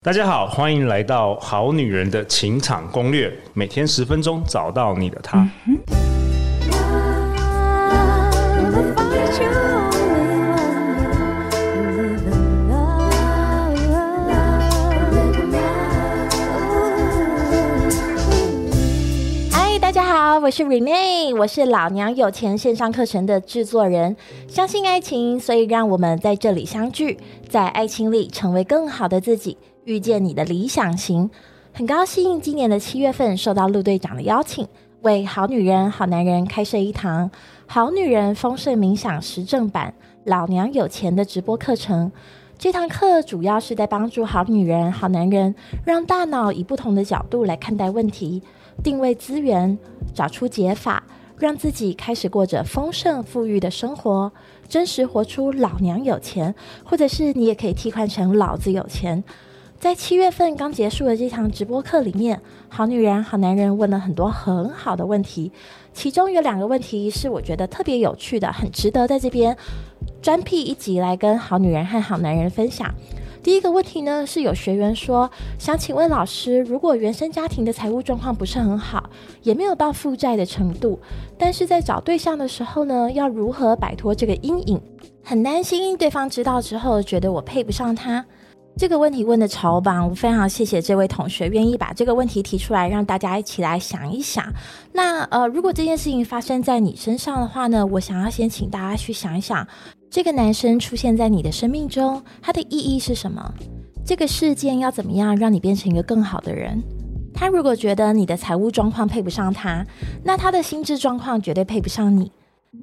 大家好，欢迎来到《好女人的情场攻略》，每天十分钟，找到你的他。嗨，大家好，我是 Renee，我是老娘有钱线上课程的制作人。相信爱情，所以让我们在这里相聚，在爱情里成为更好的自己。遇见你的理想型，很高兴今年的七月份受到陆队长的邀请，为好女人、好男人开设一堂《好女人丰盛冥想实证版》老娘有钱的直播课程。这堂课主要是在帮助好女人、好男人，让大脑以不同的角度来看待问题，定位资源，找出解法，让自己开始过着丰盛富裕的生活，真实活出老娘有钱，或者是你也可以替换成老子有钱。在七月份刚结束的这场直播课里面，好女人、好男人问了很多很好的问题，其中有两个问题是我觉得特别有趣的，很值得在这边专辟一集来跟好女人和好男人分享。第一个问题呢，是有学员说想请问老师，如果原生家庭的财务状况不是很好，也没有到负债的程度，但是在找对象的时候呢，要如何摆脱这个阴影？很担心对方知道之后觉得我配不上他。这个问题问的超棒，我非常谢谢这位同学愿意把这个问题提出来，让大家一起来想一想。那呃，如果这件事情发生在你身上的话呢，我想要先请大家去想一想，这个男生出现在你的生命中，他的意义是什么？这个事件要怎么样让你变成一个更好的人？他如果觉得你的财务状况配不上他，那他的心智状况绝对配不上你。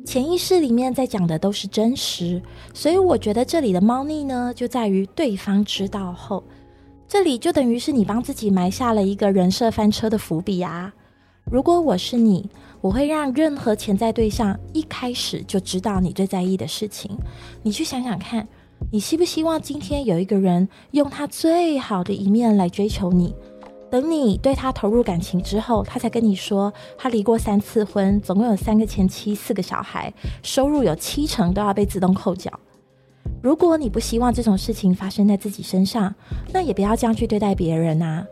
潜意识里面在讲的都是真实，所以我觉得这里的猫腻呢，就在于对方知道后，这里就等于是你帮自己埋下了一个人设翻车的伏笔啊。如果我是你，我会让任何潜在对象一开始就知道你最在意的事情。你去想想看，你希不希望今天有一个人用他最好的一面来追求你？等你对他投入感情之后，他才跟你说他离过三次婚，总共有三个前妻，四个小孩，收入有七成都要被自动扣缴。如果你不希望这种事情发生在自己身上，那也不要这样去对待别人啊。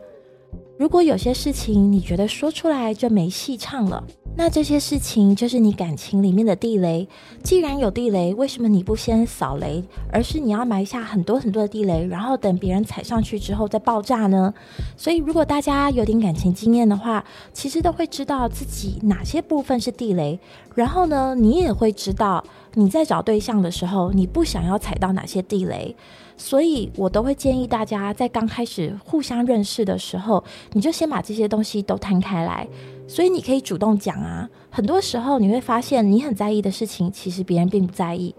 如果有些事情你觉得说出来就没戏唱了，那这些事情就是你感情里面的地雷。既然有地雷，为什么你不先扫雷，而是你要埋下很多很多的地雷，然后等别人踩上去之后再爆炸呢？所以，如果大家有点感情经验的话，其实都会知道自己哪些部分是地雷。然后呢，你也会知道你在找对象的时候，你不想要踩到哪些地雷。所以我都会建议大家在刚开始互相认识的时候，你就先把这些东西都摊开来。所以你可以主动讲啊，很多时候你会发现你很在意的事情，其实别人并不在意。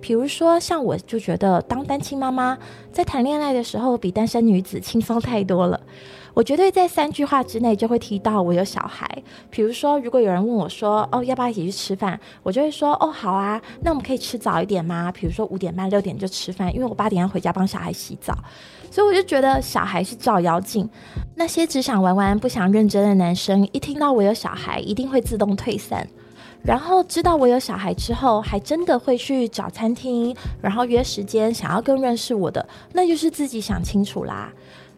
比如说，像我就觉得当单亲妈妈，在谈恋爱的时候比单身女子轻松太多了。我绝对在三句话之内就会提到我有小孩。比如说，如果有人问我说：“哦，要不要一起去吃饭？”我就会说：“哦，好啊，那我们可以吃早一点吗？比如说五点半、六点就吃饭，因为我八点要回家帮小孩洗澡。”所以我就觉得小孩是照妖镜。那些只想玩玩、不想认真的男生，一听到我有小孩，一定会自动退散。然后知道我有小孩之后，还真的会去找餐厅，然后约时间，想要更认识我的，那就是自己想清楚啦。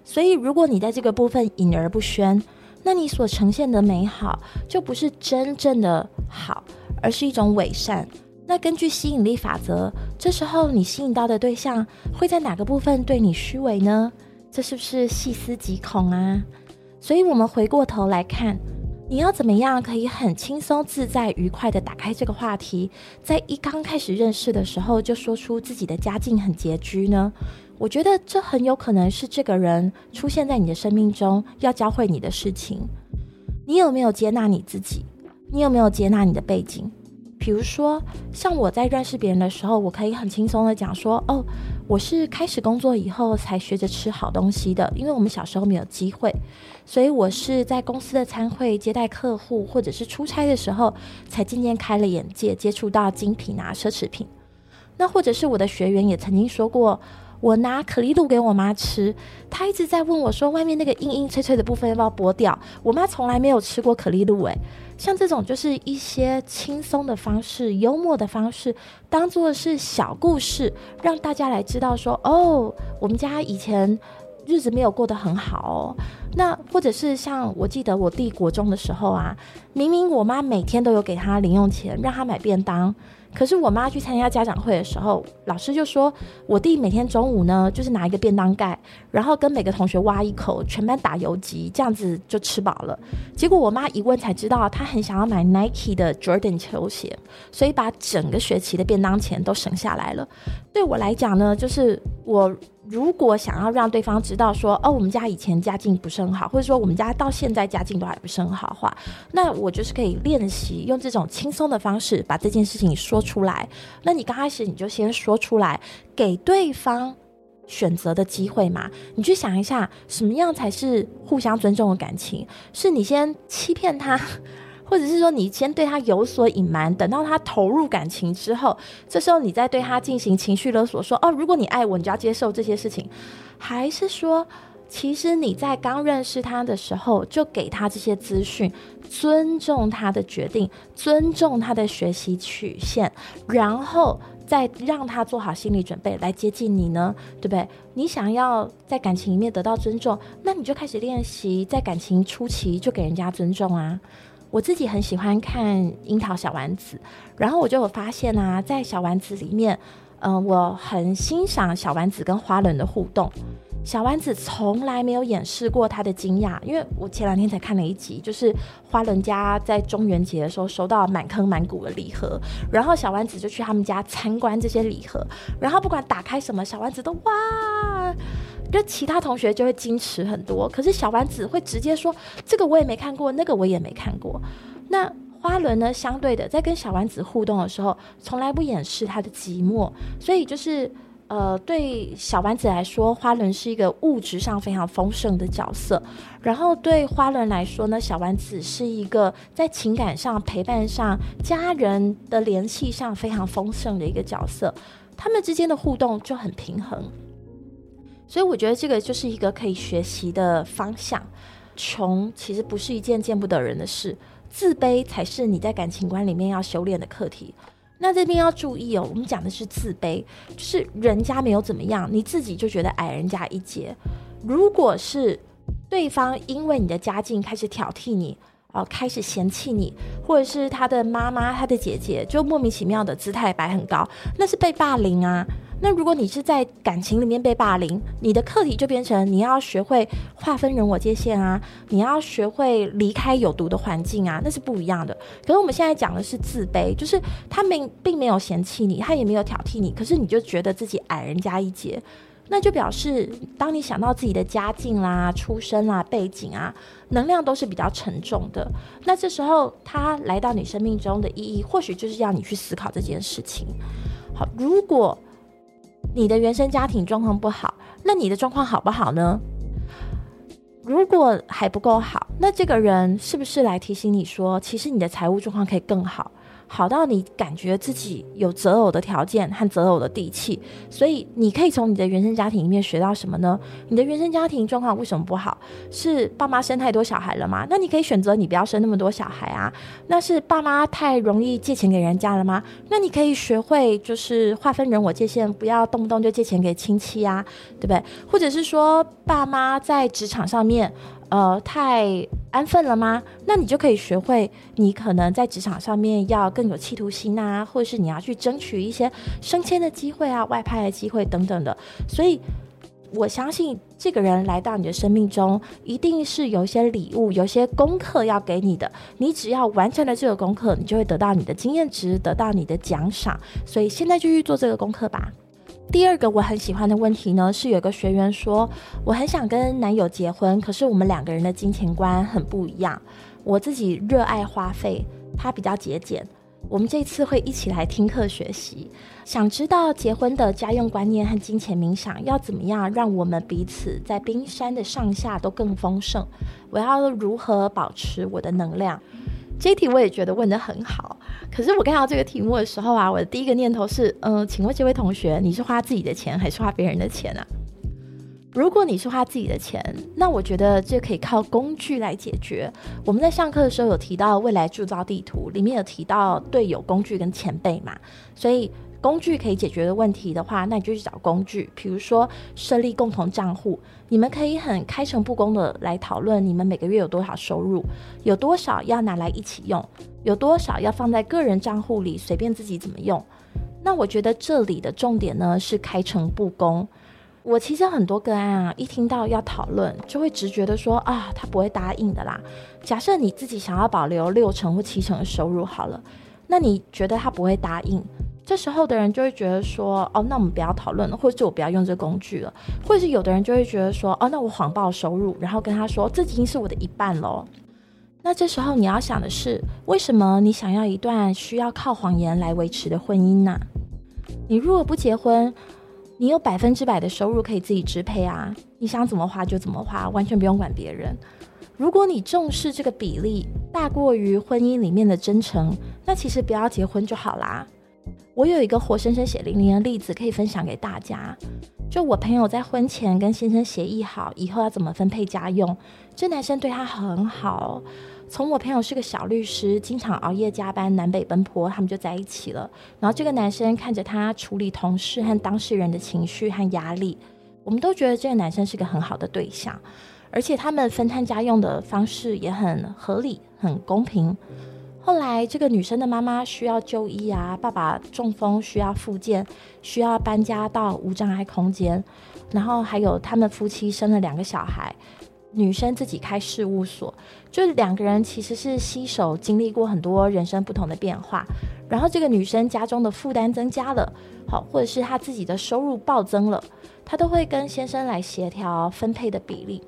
所以，如果你在这个部分隐而不宣，那你所呈现的美好就不是真正的好，而是一种伪善。那根据吸引力法则，这时候你吸引到的对象会在哪个部分对你虚伪呢？这是不是细思极恐啊？所以，我们回过头来看，你要怎么样可以很轻松自在、愉快地打开这个话题，在一刚开始认识的时候就说出自己的家境很拮据呢？我觉得这很有可能是这个人出现在你的生命中要教会你的事情。你有没有接纳你自己？你有没有接纳你的背景？比如说，像我在认识别人的时候，我可以很轻松的讲说：“哦，我是开始工作以后才学着吃好东西的，因为我们小时候没有机会，所以我是在公司的餐会接待客户，或者是出差的时候，才渐渐开了眼界，接触到精品啊、奢侈品。那或者是我的学员也曾经说过。”我拿可丽露给我妈吃，她一直在问我说：“外面那个硬硬脆脆的部分要不要剥掉？”我妈从来没有吃过可丽露，诶，像这种就是一些轻松的方式、幽默的方式，当做是小故事，让大家来知道说：“哦，我们家以前日子没有过得很好哦。那或者是像我记得我弟国中的时候啊，明明我妈每天都有给他零用钱，让他买便当。可是我妈去参加家长会的时候，老师就说我弟每天中午呢，就是拿一个便当盖，然后跟每个同学挖一口，全班打游击，这样子就吃饱了。结果我妈一问才知道，他很想要买 Nike 的 Jordan 球鞋，所以把整个学期的便当钱都省下来了。对我来讲呢，就是我。如果想要让对方知道说，哦，我们家以前家境不是很好，或者说我们家到现在家境都还不是很好的话，那我就是可以练习用这种轻松的方式把这件事情说出来。那你刚开始你就先说出来，给对方选择的机会嘛。你去想一下，什么样才是互相尊重的感情？是你先欺骗他？或者是说，你先对他有所隐瞒，等到他投入感情之后，这时候你再对他进行情绪勒索，说：“哦，如果你爱我，你就要接受这些事情。”还是说，其实你在刚认识他的时候就给他这些资讯，尊重他的决定，尊重他的学习曲线，然后再让他做好心理准备来接近你呢？对不对？你想要在感情里面得到尊重，那你就开始练习在感情初期就给人家尊重啊。我自己很喜欢看《樱桃小丸子》，然后我就有发现啊，在小丸子里面，嗯、我很欣赏小丸子跟花轮的互动。小丸子从来没有掩饰过他的惊讶，因为我前两天才看了一集，就是花轮家在中元节的时候收到满坑满谷的礼盒，然后小丸子就去他们家参观这些礼盒，然后不管打开什么，小丸子都哇。就其他同学就会矜持很多，可是小丸子会直接说：“这个我也没看过，那个我也没看过。”那花轮呢？相对的，在跟小丸子互动的时候，从来不掩饰他的寂寞。所以就是，呃，对小丸子来说，花轮是一个物质上非常丰盛的角色；然后对花轮来说呢，小丸子是一个在情感上、陪伴上、家人的联系上非常丰盛的一个角色。他们之间的互动就很平衡。所以我觉得这个就是一个可以学习的方向。穷其实不是一件见不得人的事，自卑才是你在感情观里面要修炼的课题。那这边要注意哦，我们讲的是自卑，就是人家没有怎么样，你自己就觉得矮人家一截。如果是对方因为你的家境开始挑剔你，哦，开始嫌弃你，或者是他的妈妈、他的姐姐就莫名其妙的姿态摆很高，那是被霸凌啊。那如果你是在感情里面被霸凌，你的课题就变成你要学会划分人我界限啊，你要学会离开有毒的环境啊，那是不一样的。可是我们现在讲的是自卑，就是他们并没有嫌弃你，他也没有挑剔你，可是你就觉得自己矮人家一截，那就表示当你想到自己的家境啦、出身啦、背景啊，能量都是比较沉重的。那这时候他来到你生命中的意义，或许就是要你去思考这件事情。好，如果。你的原生家庭状况不好，那你的状况好不好呢？如果还不够好，那这个人是不是来提醒你说，其实你的财务状况可以更好？好到你感觉自己有择偶的条件和择偶的底气，所以你可以从你的原生家庭里面学到什么呢？你的原生家庭状况为什么不好？是爸妈生太多小孩了吗？那你可以选择你不要生那么多小孩啊。那是爸妈太容易借钱给人家了吗？那你可以学会就是划分人我界限，不要动不动就借钱给亲戚啊，对不对？或者是说爸妈在职场上面。呃，太安分了吗？那你就可以学会，你可能在职场上面要更有企图心啊，或者是你要去争取一些升迁的机会啊、外派的机会等等的。所以，我相信这个人来到你的生命中，一定是有一些礼物、有些功课要给你的。你只要完成了这个功课，你就会得到你的经验值，得到你的奖赏。所以，现在就去做这个功课吧。第二个我很喜欢的问题呢，是有个学员说，我很想跟男友结婚，可是我们两个人的金钱观很不一样。我自己热爱花费，他比较节俭。我们这次会一起来听课学习，想知道结婚的家用观念和金钱冥想要怎么样让我们彼此在冰山的上下都更丰盛。我要如何保持我的能量？这一题我也觉得问的很好，可是我看到这个题目的时候啊，我的第一个念头是，嗯、请问这位同学，你是花自己的钱还是花别人的钱啊？如果你是花自己的钱，那我觉得这可以靠工具来解决。我们在上课的时候有提到未来铸造地图，里面有提到队友、工具跟前辈嘛，所以工具可以解决的问题的话，那你就去找工具。比如说设立共同账户，你们可以很开诚布公的来讨论你们每个月有多少收入，有多少要拿来一起用，有多少要放在个人账户里随便自己怎么用。那我觉得这里的重点呢是开诚布公。我其实很多个案啊，一听到要讨论，就会直觉的说啊，他不会答应的啦。假设你自己想要保留六成或七成的收入好了，那你觉得他不会答应？这时候的人就会觉得说，哦，那我们不要讨论了，或者我不要用这个工具了，或者是有的人就会觉得说，哦，那我谎报收入，然后跟他说，这已经是我的一半喽。那这时候你要想的是，为什么你想要一段需要靠谎言来维持的婚姻呢？你如果不结婚，你有百分之百的收入可以自己支配啊，你想怎么花就怎么花，完全不用管别人。如果你重视这个比例大过于婚姻里面的真诚，那其实不要结婚就好啦。我有一个活生生血淋淋的例子可以分享给大家，就我朋友在婚前跟先生协议好以后要怎么分配家用，这男生对他很好。从我朋友是个小律师，经常熬夜加班，南北奔波，他们就在一起了。然后这个男生看着他处理同事和当事人的情绪和压力，我们都觉得这个男生是个很好的对象，而且他们分摊家用的方式也很合理、很公平。后来这个女生的妈妈需要就医啊，爸爸中风需要复健，需要搬家到无障碍空间，然后还有他们夫妻生了两个小孩。女生自己开事务所，就是两个人其实是携手经历过很多人生不同的变化，然后这个女生家中的负担增加了，好，或者是她自己的收入暴增了，她都会跟先生来协调分配的比例，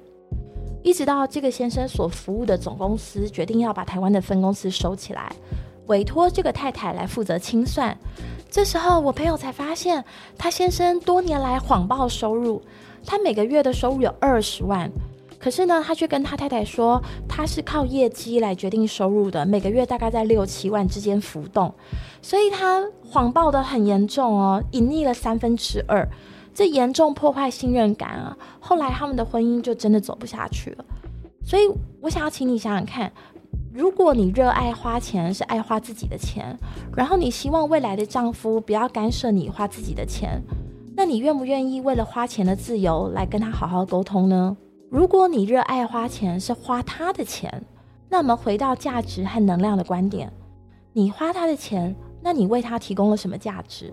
一直到这个先生所服务的总公司决定要把台湾的分公司收起来，委托这个太太来负责清算，这时候我朋友才发现，他先生多年来谎报收入，他每个月的收入有二十万。可是呢，他却跟他太太说，他是靠业绩来决定收入的，每个月大概在六七万之间浮动，所以他谎报得很严重哦，隐匿了三分之二，这严重破坏信任感啊。后来他们的婚姻就真的走不下去了。所以我想要请你想想看，如果你热爱花钱，是爱花自己的钱，然后你希望未来的丈夫不要干涉你花自己的钱，那你愿不愿意为了花钱的自由来跟他好好沟通呢？如果你热爱花钱，是花他的钱，那么回到价值和能量的观点，你花他的钱，那你为他提供了什么价值？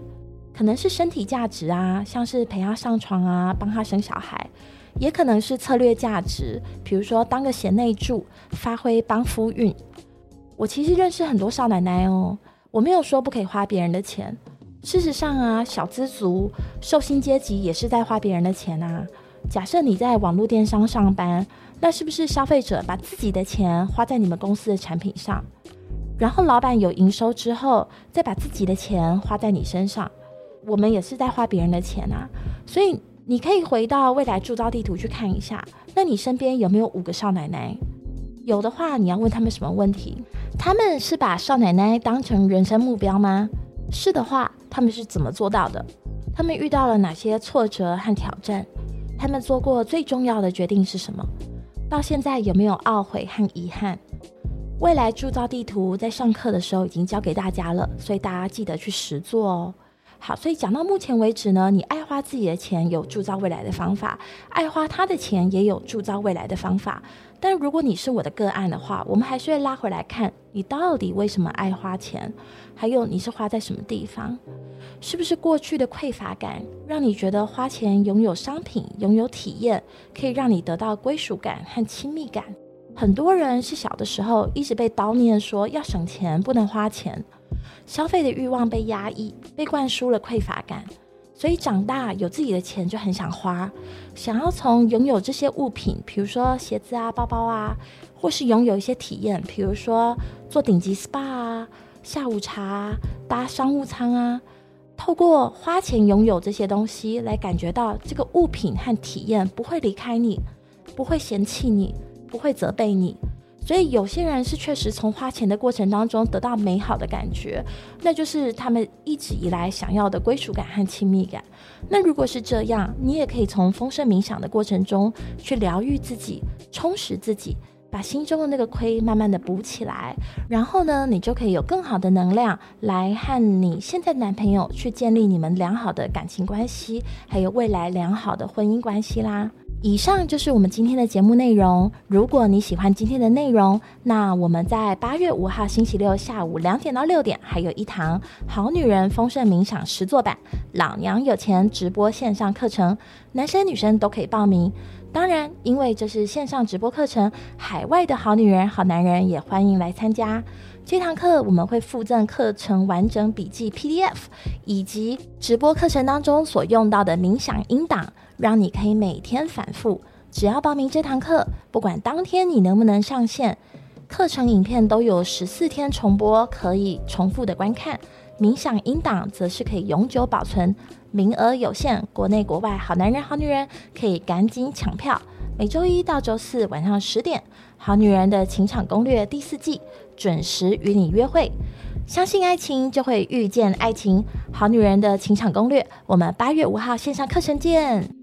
可能是身体价值啊，像是陪他上床啊，帮他生小孩，也可能是策略价值，比如说当个贤内助，发挥帮夫运。我其实认识很多少奶奶哦，我没有说不可以花别人的钱，事实上啊，小资族、受薪阶级也是在花别人的钱啊。假设你在网络电商上班，那是不是消费者把自己的钱花在你们公司的产品上，然后老板有营收之后，再把自己的钱花在你身上？我们也是在花别人的钱啊。所以你可以回到未来铸造地图去看一下，那你身边有没有五个少奶奶？有的话，你要问他们什么问题？他们是把少奶奶当成人生目标吗？是的话，他们是怎么做到的？他们遇到了哪些挫折和挑战？他们做过最重要的决定是什么？到现在有没有懊悔和遗憾？未来铸造地图在上课的时候已经教给大家了，所以大家记得去实做哦。好，所以讲到目前为止呢，你爱花自己的钱有铸造未来的方法，爱花他的钱也有铸造未来的方法。但如果你是我的个案的话，我们还是会拉回来看你到底为什么爱花钱，还有你是花在什么地方。是不是过去的匮乏感，让你觉得花钱拥有商品、拥有体验，可以让你得到归属感和亲密感？很多人是小的时候一直被叨念说要省钱，不能花钱，消费的欲望被压抑，被灌输了匮乏感，所以长大有自己的钱就很想花，想要从拥有这些物品，比如说鞋子啊、包包啊，或是拥有一些体验，比如说做顶级 SPA 啊、下午茶、啊搭商务舱啊。透过花钱拥有这些东西，来感觉到这个物品和体验不会离开你，不会嫌弃你，不会责备你。所以有些人是确实从花钱的过程当中得到美好的感觉，那就是他们一直以来想要的归属感和亲密感。那如果是这样，你也可以从丰盛冥想的过程中去疗愈自己，充实自己，把心中的那个亏慢慢的补起来，然后呢，你就可以有更好的能量来和你现在男朋友去建立你们良好的感情关系，还有未来良好的婚姻关系啦。以上就是我们今天的节目内容。如果你喜欢今天的内容，那我们在八月五号星期六下午两点到六点，还有一堂《好女人丰盛冥想实作版》老娘有钱直播线上课程，男生女生都可以报名。当然，因为这是线上直播课程，海外的好女人、好男人也欢迎来参加。这堂课我们会附赠课程完整笔记 PDF，以及直播课程当中所用到的冥想音档。让你可以每天反复，只要报名这堂课，不管当天你能不能上线，课程影片都有十四天重播，可以重复的观看。冥想音档则是可以永久保存，名额有限，国内国外好男人好女人可以赶紧抢票。每周一到周四晚上十点，《好女人的情场攻略》第四季准时与你约会。相信爱情，就会遇见爱情。好女人的情场攻略，我们八月五号线上课程见。